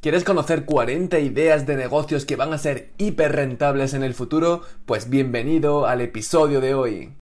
¿Quieres conocer 40 ideas de negocios que van a ser hiper rentables en el futuro? Pues bienvenido al episodio de hoy.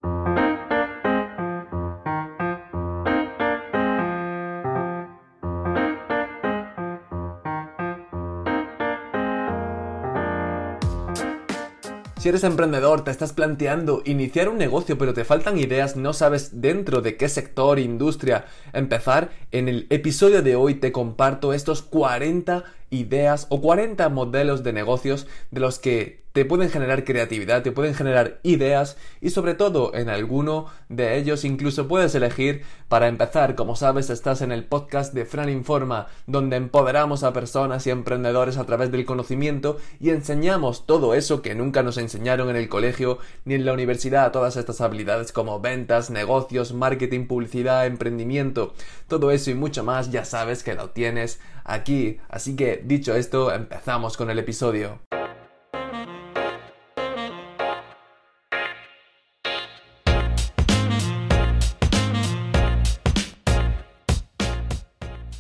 Si eres emprendedor, te estás planteando iniciar un negocio pero te faltan ideas, no sabes dentro de qué sector, industria empezar, en el episodio de hoy te comparto estos 40 ideas o 40 modelos de negocios de los que te pueden generar creatividad, te pueden generar ideas y sobre todo en alguno de ellos incluso puedes elegir para empezar. Como sabes, estás en el podcast de Fran Informa, donde empoderamos a personas y emprendedores a través del conocimiento y enseñamos todo eso que nunca nos enseñaron en el colegio ni en la universidad, todas estas habilidades como ventas, negocios, marketing, publicidad, emprendimiento, todo eso y mucho más ya sabes que lo tienes aquí. Así que dicho esto, empezamos con el episodio.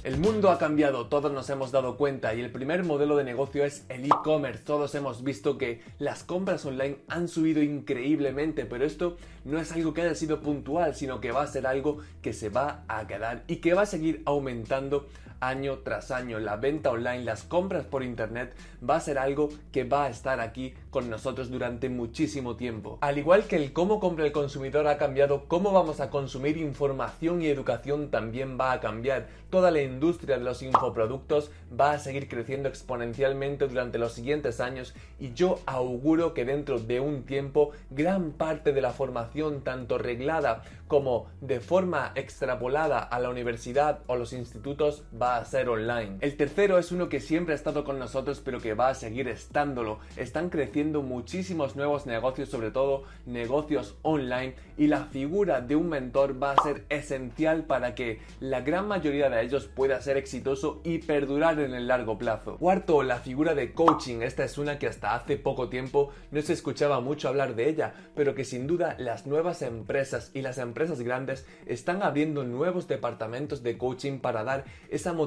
El mundo ha cambiado, todos nos hemos dado cuenta y el primer modelo de negocio es el e-commerce. Todos hemos visto que las compras online han subido increíblemente, pero esto no es algo que haya sido puntual, sino que va a ser algo que se va a quedar y que va a seguir aumentando año tras año. La venta online, las compras por internet va a ser algo que va a estar aquí con nosotros durante muchísimo tiempo. Al igual que el cómo compra el consumidor ha cambiado, cómo vamos a consumir información y educación también va a cambiar. Toda la industria de los infoproductos va a seguir creciendo exponencialmente durante los siguientes años y yo auguro que dentro de un tiempo gran parte de la formación tanto reglada como de forma extrapolada a la universidad o los institutos va ser online. El tercero es uno que siempre ha estado con nosotros pero que va a seguir estándolo. Están creciendo muchísimos nuevos negocios, sobre todo negocios online y la figura de un mentor va a ser esencial para que la gran mayoría de ellos pueda ser exitoso y perdurar en el largo plazo. Cuarto, la figura de coaching. Esta es una que hasta hace poco tiempo no se escuchaba mucho hablar de ella, pero que sin duda las nuevas empresas y las empresas grandes están abriendo nuevos departamentos de coaching para dar esa motivación,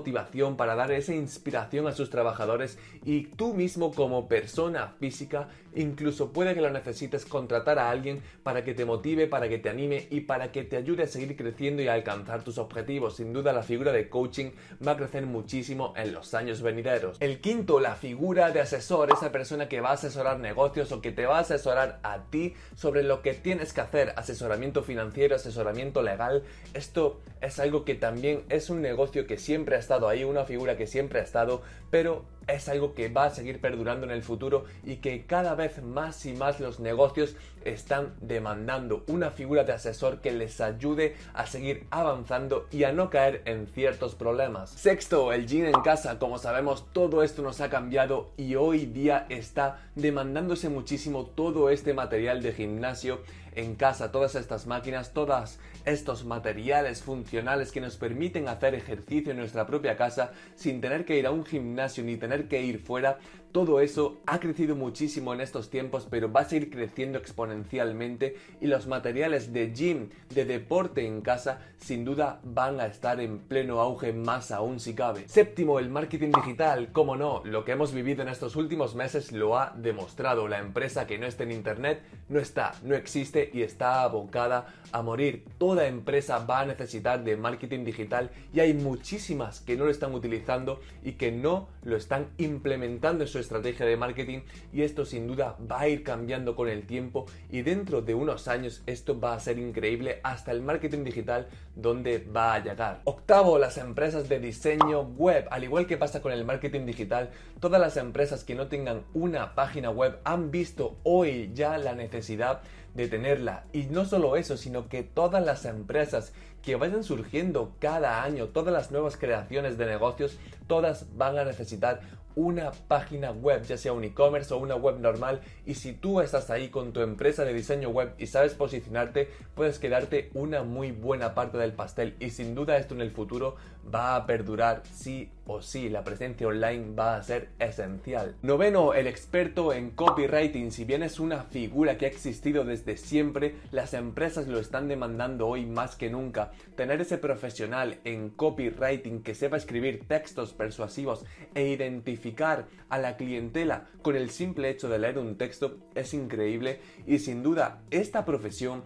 para dar esa inspiración a sus trabajadores y tú mismo como persona física incluso puede que lo necesites contratar a alguien para que te motive, para que te anime y para que te ayude a seguir creciendo y a alcanzar tus objetivos. Sin duda la figura de coaching va a crecer muchísimo en los años venideros. El quinto, la figura de asesor, esa persona que va a asesorar negocios o que te va a asesorar a ti sobre lo que tienes que hacer, asesoramiento financiero, asesoramiento legal. Esto es algo que también es un negocio que siempre ha estado ahí, una figura que siempre ha estado, pero es algo que va a seguir perdurando en el futuro y que cada vez más y más los negocios están demandando una figura de asesor que les ayude a seguir avanzando y a no caer en ciertos problemas. Sexto, el gym en casa. Como sabemos, todo esto nos ha cambiado y hoy día está demandándose muchísimo todo este material de gimnasio en casa, todas estas máquinas, todos estos materiales funcionales que nos permiten hacer ejercicio en nuestra propia casa sin tener que ir a un gimnasio ni tener que ir fuera, todo eso ha crecido muchísimo en estos tiempos, pero va a seguir creciendo exponencialmente y los materiales de gym, de deporte en casa, sin duda van a estar en pleno auge más aún si cabe. Séptimo, el marketing digital. Como no, lo que hemos vivido en estos últimos meses lo ha demostrado. La empresa que no esté en internet no está, no existe y está abocada a morir. Toda empresa va a necesitar de marketing digital y hay muchísimas que no lo están utilizando y que no lo están implementando en su estrategia de marketing y esto sin duda va a ir cambiando con el tiempo y dentro de unos años esto va a ser increíble hasta el marketing digital donde va a llegar. Octavo, las empresas de diseño web. Al igual que pasa con el marketing digital, todas las empresas que no tengan una página web han visto hoy ya la necesidad de tenerla. Y no solo eso, sino que todas las empresas que vayan surgiendo cada año, todas las nuevas creaciones de negocios, todas van a necesitar una página web, ya sea un e-commerce o una web normal. Y si tú estás ahí con tu empresa de diseño web y sabes posicionarte, puedes quedarte una muy buena parte del pastel. Y sin duda esto en el futuro va a perdurar sí o sí. La presencia online va a ser esencial. Noveno, el experto en copywriting. Si bien es una figura que ha existido desde siempre, las empresas lo están demandando hoy más que nunca. tener ese profesional en copywriting que sepa escribir textos persuasivos e identificar a la clientela con el simple hecho de leer un texto es increíble y sin duda esta profesión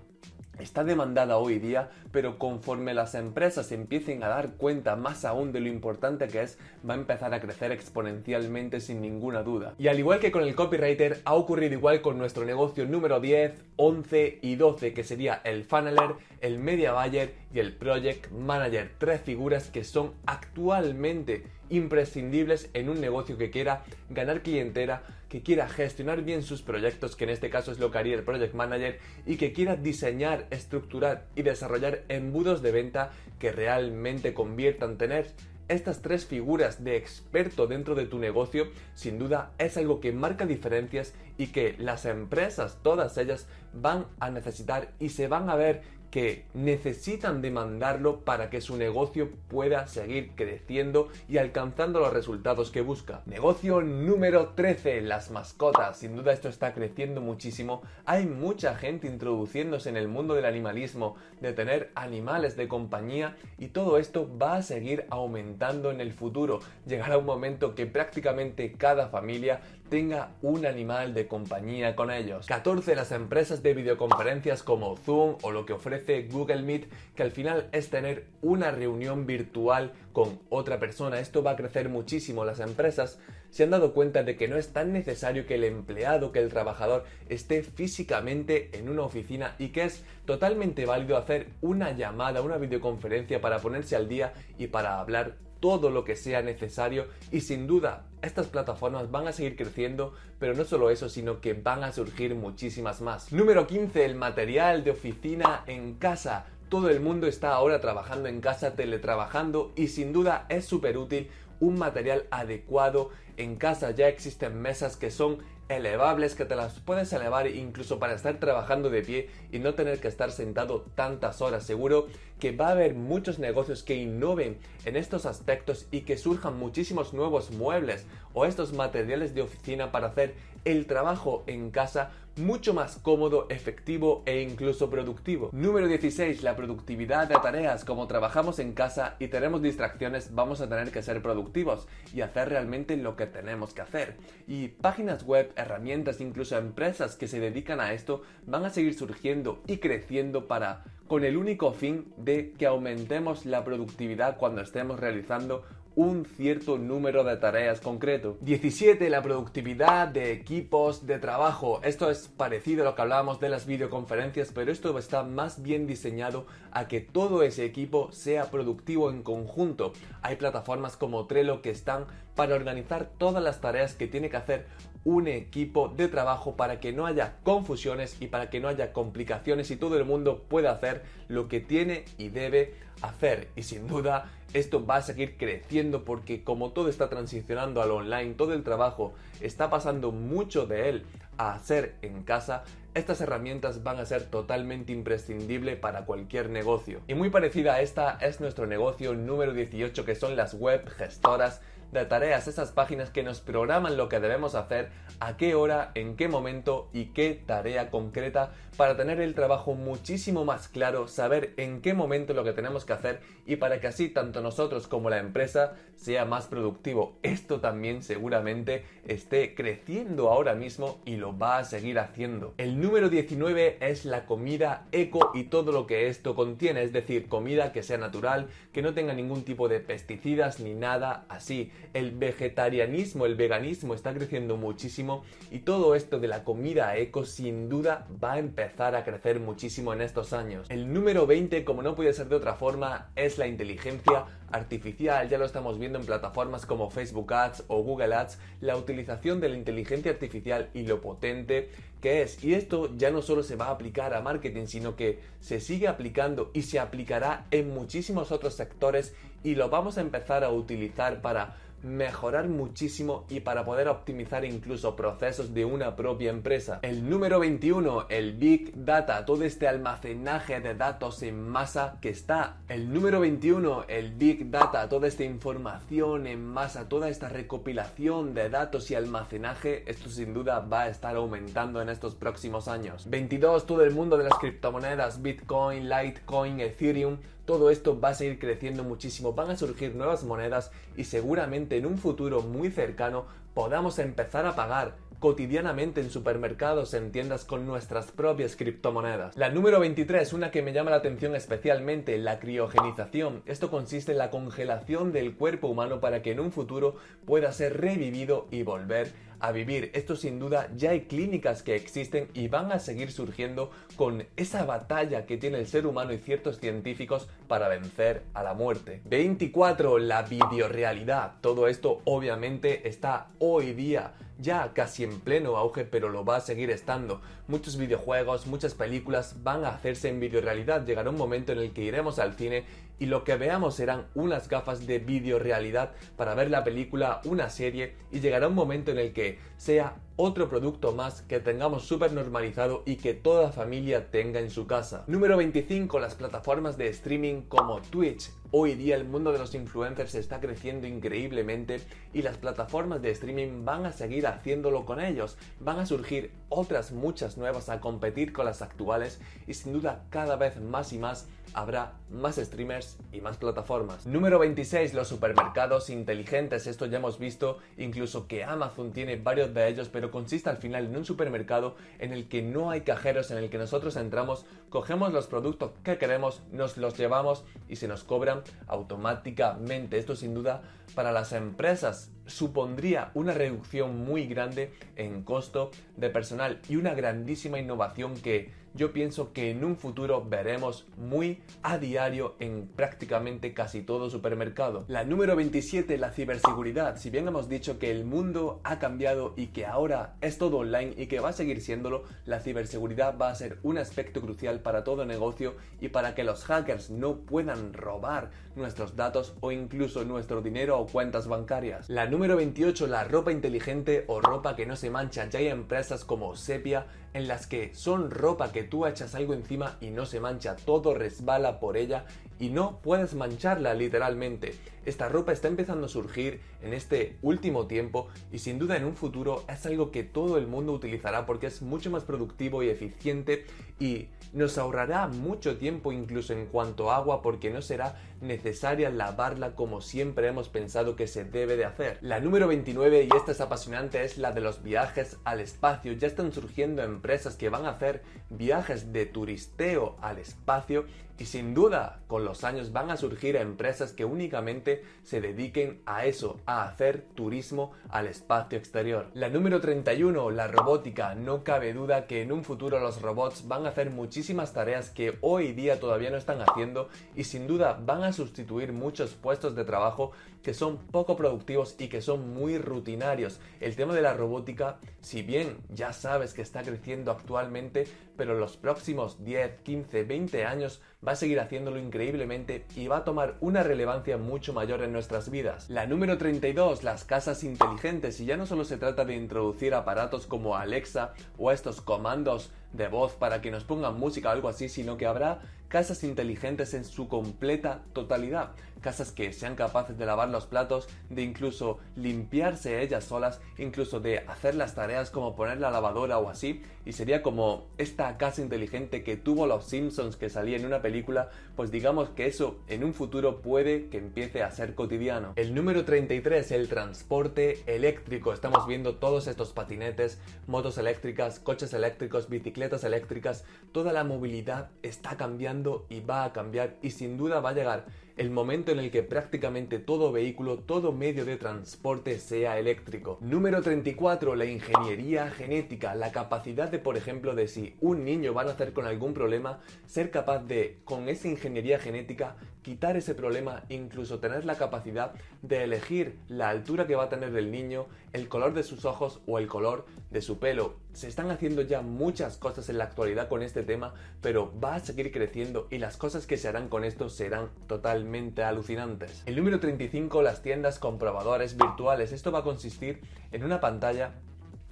está demandada hoy día, pero conforme las empresas empiecen a dar cuenta más aún de lo importante que es, va a empezar a crecer exponencialmente sin ninguna duda. Y al igual que con el copywriter, ha ocurrido igual con nuestro negocio número 10, 11 y 12, que sería el funneler, el media buyer y el project manager. Tres figuras que son actualmente imprescindibles en un negocio que quiera ganar clientela, que quiera gestionar bien sus proyectos, que en este caso es lo que haría el Project Manager, y que quiera diseñar, estructurar y desarrollar embudos de venta que realmente conviertan tener estas tres figuras de experto dentro de tu negocio, sin duda es algo que marca diferencias y que las empresas, todas ellas, van a necesitar y se van a ver que necesitan demandarlo para que su negocio pueda seguir creciendo y alcanzando los resultados que busca. Negocio número 13, las mascotas. Sin duda esto está creciendo muchísimo. Hay mucha gente introduciéndose en el mundo del animalismo, de tener animales de compañía y todo esto va a seguir aumentando en el futuro. Llegará un momento que prácticamente cada familia tenga un animal de compañía con ellos. 14. Las empresas de videoconferencias como Zoom o lo que ofrece Google Meet, que al final es tener una reunión virtual con otra persona. Esto va a crecer muchísimo. Las empresas se han dado cuenta de que no es tan necesario que el empleado, que el trabajador esté físicamente en una oficina y que es totalmente válido hacer una llamada, una videoconferencia para ponerse al día y para hablar todo lo que sea necesario y sin duda estas plataformas van a seguir creciendo, pero no solo eso, sino que van a surgir muchísimas más. Número 15, el material de oficina en casa. Todo el mundo está ahora trabajando en casa, teletrabajando y sin duda es súper útil un material adecuado. En casa ya existen mesas que son elevables que te las puedes elevar incluso para estar trabajando de pie y no tener que estar sentado tantas horas. Seguro que va a haber muchos negocios que innoven en estos aspectos y que surjan muchísimos nuevos muebles o estos materiales de oficina para hacer el trabajo en casa mucho más cómodo, efectivo e incluso productivo. Número 16. La productividad de tareas. Como trabajamos en casa y tenemos distracciones, vamos a tener que ser productivos y hacer realmente lo que tenemos que hacer. Y páginas web, herramientas, incluso empresas que se dedican a esto van a seguir surgiendo y creciendo para con el único fin de que aumentemos la productividad cuando estemos realizando un cierto número de tareas concreto. 17. La productividad de equipos de trabajo. Esto es parecido a lo que hablábamos de las videoconferencias, pero esto está más bien diseñado a que todo ese equipo sea productivo en conjunto. Hay plataformas como Trello que están para organizar todas las tareas que tiene que hacer un equipo de trabajo para que no haya confusiones y para que no haya complicaciones y todo el mundo pueda hacer lo que tiene y debe hacer. Y sin duda esto va a seguir creciendo porque como todo está transicionando al online, todo el trabajo está pasando mucho de él a hacer en casa, estas herramientas van a ser totalmente imprescindibles para cualquier negocio. Y muy parecida a esta es nuestro negocio número 18 que son las web gestoras de tareas, esas páginas que nos programan lo que debemos hacer, a qué hora, en qué momento y qué tarea concreta para tener el trabajo muchísimo más claro, saber en qué momento lo que tenemos que hacer y para que así tanto nosotros como la empresa sea más productivo. Esto también seguramente esté creciendo ahora mismo y lo va a seguir haciendo. El número 19 es la comida eco y todo lo que esto contiene, es decir, comida que sea natural, que no tenga ningún tipo de pesticidas ni nada así el vegetarianismo, el veganismo está creciendo muchísimo y todo esto de la comida eco sin duda va a empezar a crecer muchísimo en estos años. El número 20, como no puede ser de otra forma, es la inteligencia artificial. Ya lo estamos viendo en plataformas como Facebook Ads o Google Ads, la utilización de la inteligencia artificial y lo potente que es. Y esto ya no solo se va a aplicar a marketing, sino que se sigue aplicando y se aplicará en muchísimos otros sectores y lo vamos a empezar a utilizar para mejorar muchísimo y para poder optimizar incluso procesos de una propia empresa. El número 21, el Big Data, todo este almacenaje de datos en masa que está. El número 21, el Big Data, toda esta información en masa, toda esta recopilación de datos y almacenaje, esto sin duda va a estar aumentando en estos próximos años. 22, todo el mundo de las criptomonedas, Bitcoin, Litecoin, Ethereum, todo esto va a seguir creciendo muchísimo, van a surgir nuevas monedas y seguramente en un futuro muy cercano podamos empezar a pagar cotidianamente en supermercados, en tiendas con nuestras propias criptomonedas. La número 23, una que me llama la atención especialmente, la criogenización. Esto consiste en la congelación del cuerpo humano para que en un futuro pueda ser revivido y volver a vivir. Esto sin duda ya hay clínicas que existen y van a seguir surgiendo con esa batalla que tiene el ser humano y ciertos científicos para vencer a la muerte. 24. La videorealidad. Todo esto obviamente está hoy día ya casi en pleno auge, pero lo va a seguir estando. Muchos videojuegos, muchas películas van a hacerse en videorealidad. Llegará un momento en el que iremos al cine y lo que veamos serán unas gafas de videorealidad para ver la película, una serie y llegará un momento en el que sea otro producto más que tengamos súper normalizado y que toda familia tenga en su casa. Número 25. Las plataformas de streaming como Twitch. Hoy día el mundo de los influencers está creciendo increíblemente y las plataformas de streaming van a seguir haciéndolo con ellos. Van a surgir otras muchas nuevas a competir con las actuales y sin duda cada vez más y más habrá más streamers y más plataformas. Número 26. Los supermercados inteligentes. Esto ya hemos visto incluso que Amazon tiene varios de ellos, pero consiste al final en un supermercado en el que no hay cajeros, en el que nosotros entramos, cogemos los productos que queremos, nos los llevamos y se nos cobran automáticamente. Esto sin duda para las empresas supondría una reducción muy grande en costo de personal y una grandísima innovación que yo pienso que en un futuro veremos muy a diario en prácticamente casi todo supermercado. La número 27, la ciberseguridad. Si bien hemos dicho que el mundo ha cambiado y que ahora es todo online y que va a seguir siéndolo, la ciberseguridad va a ser un aspecto crucial para todo negocio y para que los hackers no puedan robar nuestros datos o incluso nuestro dinero o cuentas bancarias. La número 28, la ropa inteligente o ropa que no se mancha. Ya hay empresas como Sepia en las que son ropa que tú echas algo encima y no se mancha, todo resbala por ella y no puedes mancharla literalmente. Esta ropa está empezando a surgir en este último tiempo y sin duda en un futuro es algo que todo el mundo utilizará porque es mucho más productivo y eficiente y nos ahorrará mucho tiempo incluso en cuanto a agua porque no será necesaria lavarla como siempre hemos pensado que se debe de hacer. La número 29 y esta es apasionante es la de los viajes al espacio. Ya están surgiendo empresas que van a hacer viajes de turisteo al espacio y sin duda con los años van a surgir empresas que únicamente se dediquen a eso, a hacer turismo al espacio exterior. La número 31, la robótica. No cabe duda que en un futuro los robots van a hacer muchísimas tareas que hoy día todavía no están haciendo y sin duda van a sustituir muchos puestos de trabajo que son poco productivos y que son muy rutinarios. El tema de la robótica, si bien ya sabes que está creciendo actualmente, pero los próximos 10, 15, 20 años va a seguir haciéndolo increíblemente y va a tomar una relevancia mucho mayor en nuestras vidas. La número 32, las casas inteligentes, y ya no solo se trata de introducir aparatos como Alexa o estos comandos de voz para que nos pongan música o algo así, sino que habrá casas inteligentes en su completa totalidad. Casas que sean capaces de lavar los platos, de incluso limpiarse ellas solas, incluso de hacer las tareas como poner la lavadora o así. Y sería como esta casa inteligente que tuvo los Simpsons que salía en una película, pues digamos que eso en un futuro puede que empiece a ser cotidiano. El número 33, el transporte eléctrico. Estamos viendo todos estos patinetes, motos eléctricas, coches eléctricos, bicicletas eléctricas. Toda la movilidad está cambiando y va a cambiar y sin duda va a llegar el momento en el que prácticamente todo vehículo, todo medio de transporte sea eléctrico. Número 34, la ingeniería genética, la capacidad de, por ejemplo, de si un niño va a nacer con algún problema, ser capaz de, con esa ingeniería genética, quitar ese problema, incluso tener la capacidad de elegir la altura que va a tener el niño, el color de sus ojos o el color de su pelo. Se están haciendo ya muchas cosas en la actualidad con este tema, pero va a seguir creciendo y las cosas que se harán con esto serán totalmente alucinantes. El número 35, las tiendas comprobadores virtuales. Esto va a consistir en una pantalla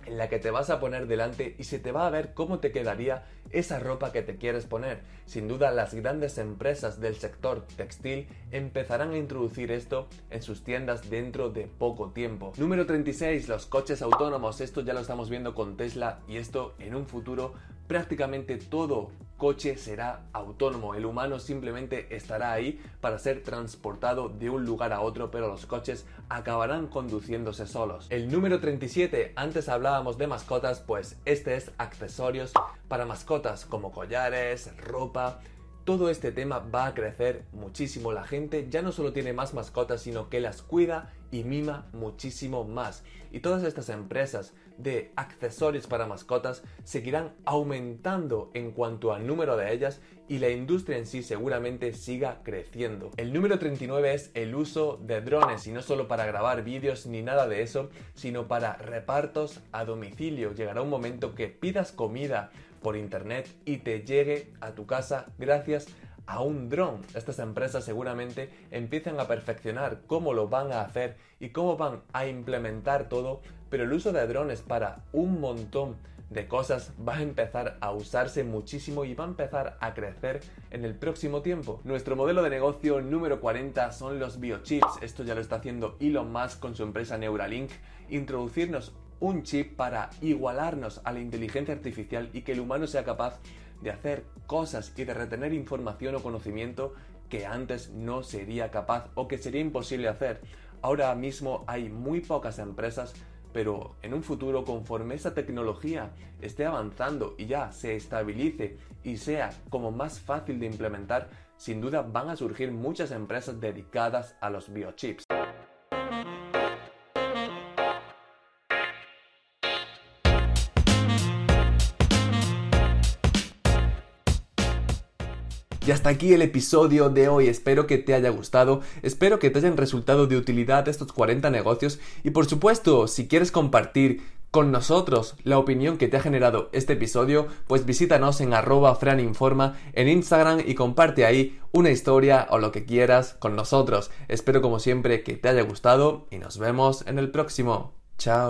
en la que te vas a poner delante y se te va a ver cómo te quedaría esa ropa que te quieres poner. Sin duda las grandes empresas del sector textil empezarán a introducir esto en sus tiendas dentro de poco tiempo. Número 36, los coches autónomos. Esto ya lo estamos viendo con Tesla y esto en un futuro prácticamente todo coche será autónomo. El humano simplemente estará ahí para ser transportado de un lugar a otro, pero los coches acabarán conduciéndose solos. El número 37, antes hablábamos de mascotas, pues este es accesorios para mascotas como collares, ropa, todo este tema va a crecer muchísimo. La gente ya no solo tiene más mascotas, sino que las cuida y mima muchísimo más. Y todas estas empresas de accesorios para mascotas seguirán aumentando en cuanto al número de ellas y la industria en sí seguramente siga creciendo. El número 39 es el uso de drones y no solo para grabar vídeos ni nada de eso, sino para repartos a domicilio. Llegará un momento que pidas comida por internet y te llegue a tu casa gracias a un dron. Estas empresas seguramente empiezan a perfeccionar cómo lo van a hacer y cómo van a implementar todo, pero el uso de drones para un montón de cosas va a empezar a usarse muchísimo y va a empezar a crecer en el próximo tiempo. Nuestro modelo de negocio número 40 son los biochips. Esto ya lo está haciendo Elon Musk con su empresa Neuralink. Introducirnos un chip para igualarnos a la inteligencia artificial y que el humano sea capaz de hacer cosas y de retener información o conocimiento que antes no sería capaz o que sería imposible hacer. Ahora mismo hay muy pocas empresas, pero en un futuro conforme esa tecnología esté avanzando y ya se estabilice y sea como más fácil de implementar, sin duda van a surgir muchas empresas dedicadas a los biochips. Y hasta aquí el episodio de hoy. Espero que te haya gustado, espero que te hayan resultado de utilidad estos 40 negocios y por supuesto, si quieres compartir con nosotros la opinión que te ha generado este episodio, pues visítanos en arroba franinforma en Instagram y comparte ahí una historia o lo que quieras con nosotros. Espero como siempre que te haya gustado y nos vemos en el próximo. Chao.